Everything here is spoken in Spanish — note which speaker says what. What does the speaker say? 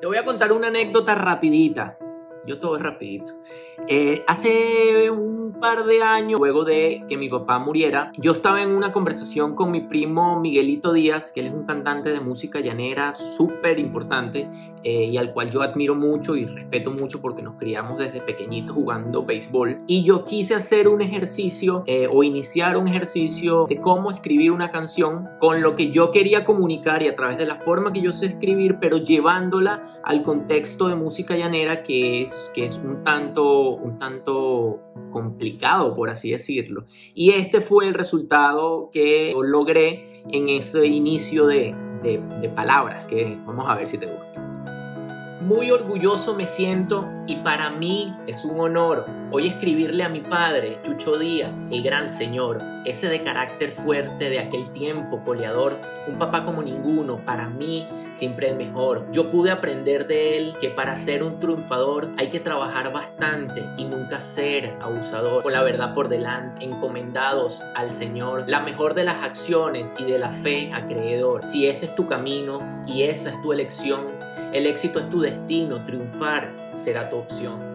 Speaker 1: Te voy a contar una anécdota rapidita. Yo todo es rapidito. Eh, hace un par de años, luego de que mi papá muriera, yo estaba en una conversación con mi primo Miguelito Díaz, que él es un cantante de música llanera súper importante eh, y al cual yo admiro mucho y respeto mucho porque nos criamos desde pequeñitos jugando béisbol. Y yo quise hacer un ejercicio eh, o iniciar un ejercicio de cómo escribir una canción con lo que yo quería comunicar y a través de la forma que yo sé escribir, pero llevándola al contexto de música llanera que es, que es un tanto, un tanto complicado, por así decirlo. Y este fue el resultado que logré en ese inicio de, de, de palabras, que vamos a ver si te gusta. Muy orgulloso me siento y para mí es un honor hoy escribirle a mi padre, Chucho Díaz, el gran señor, ese de carácter fuerte de aquel tiempo, coleador, un papá como ninguno, para mí siempre el mejor. Yo pude aprender de él que para ser un triunfador hay que trabajar bastante y nunca ser abusador, con la verdad por delante, encomendados al Señor, la mejor de las acciones y de la fe acreedor. Si ese es tu camino y esa es tu elección, el éxito es tu destino, triunfar será tu opción.